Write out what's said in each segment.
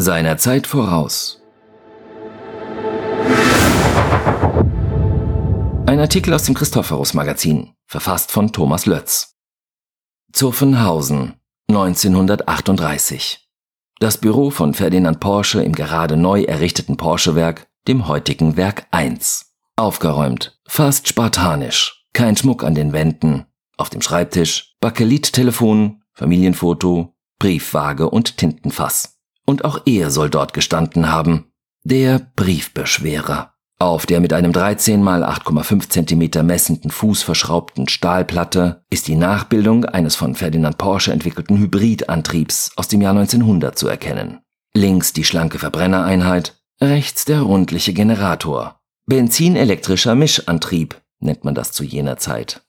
Seiner Zeit voraus. Ein Artikel aus dem Christophorus Magazin, verfasst von Thomas Lötz. Zuffenhausen, 1938. Das Büro von Ferdinand Porsche im gerade neu errichteten Porsche-Werk, dem heutigen Werk 1. Aufgeräumt, fast spartanisch, kein Schmuck an den Wänden, auf dem Schreibtisch, Bakelit-Telefon, Familienfoto, Briefwaage und Tintenfass. Und auch er soll dort gestanden haben. Der Briefbeschwerer. Auf der mit einem 13 mal 8,5 cm messenden Fuß verschraubten Stahlplatte ist die Nachbildung eines von Ferdinand Porsche entwickelten Hybridantriebs aus dem Jahr 1900 zu erkennen. Links die schlanke Verbrennereinheit, rechts der rundliche Generator. Benzinelektrischer Mischantrieb nennt man das zu jener Zeit.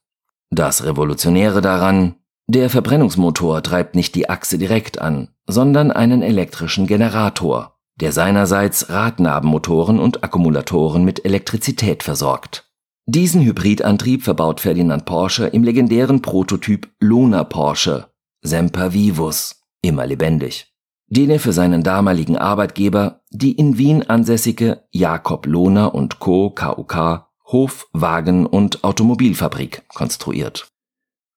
Das Revolutionäre daran, der Verbrennungsmotor treibt nicht die Achse direkt an, sondern einen elektrischen Generator, der seinerseits Radnabenmotoren und Akkumulatoren mit Elektrizität versorgt. Diesen Hybridantrieb verbaut Ferdinand Porsche im legendären Prototyp Lona Porsche, Semper Vivus, immer lebendig, den er für seinen damaligen Arbeitgeber, die in Wien ansässige Jakob Lohner und Co. KUK Hof, Wagen und Automobilfabrik konstruiert.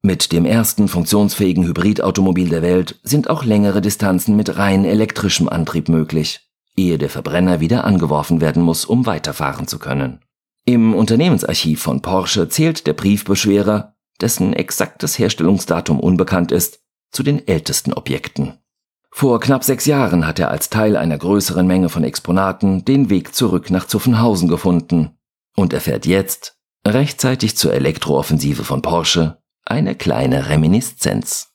Mit dem ersten funktionsfähigen Hybridautomobil der Welt sind auch längere Distanzen mit rein elektrischem Antrieb möglich, ehe der Verbrenner wieder angeworfen werden muss, um weiterfahren zu können. Im Unternehmensarchiv von Porsche zählt der Briefbeschwerer, dessen exaktes Herstellungsdatum unbekannt ist, zu den ältesten Objekten. Vor knapp sechs Jahren hat er als Teil einer größeren Menge von Exponaten den Weg zurück nach Zuffenhausen gefunden und erfährt jetzt, rechtzeitig zur Elektrooffensive von Porsche, eine kleine Reminiszenz.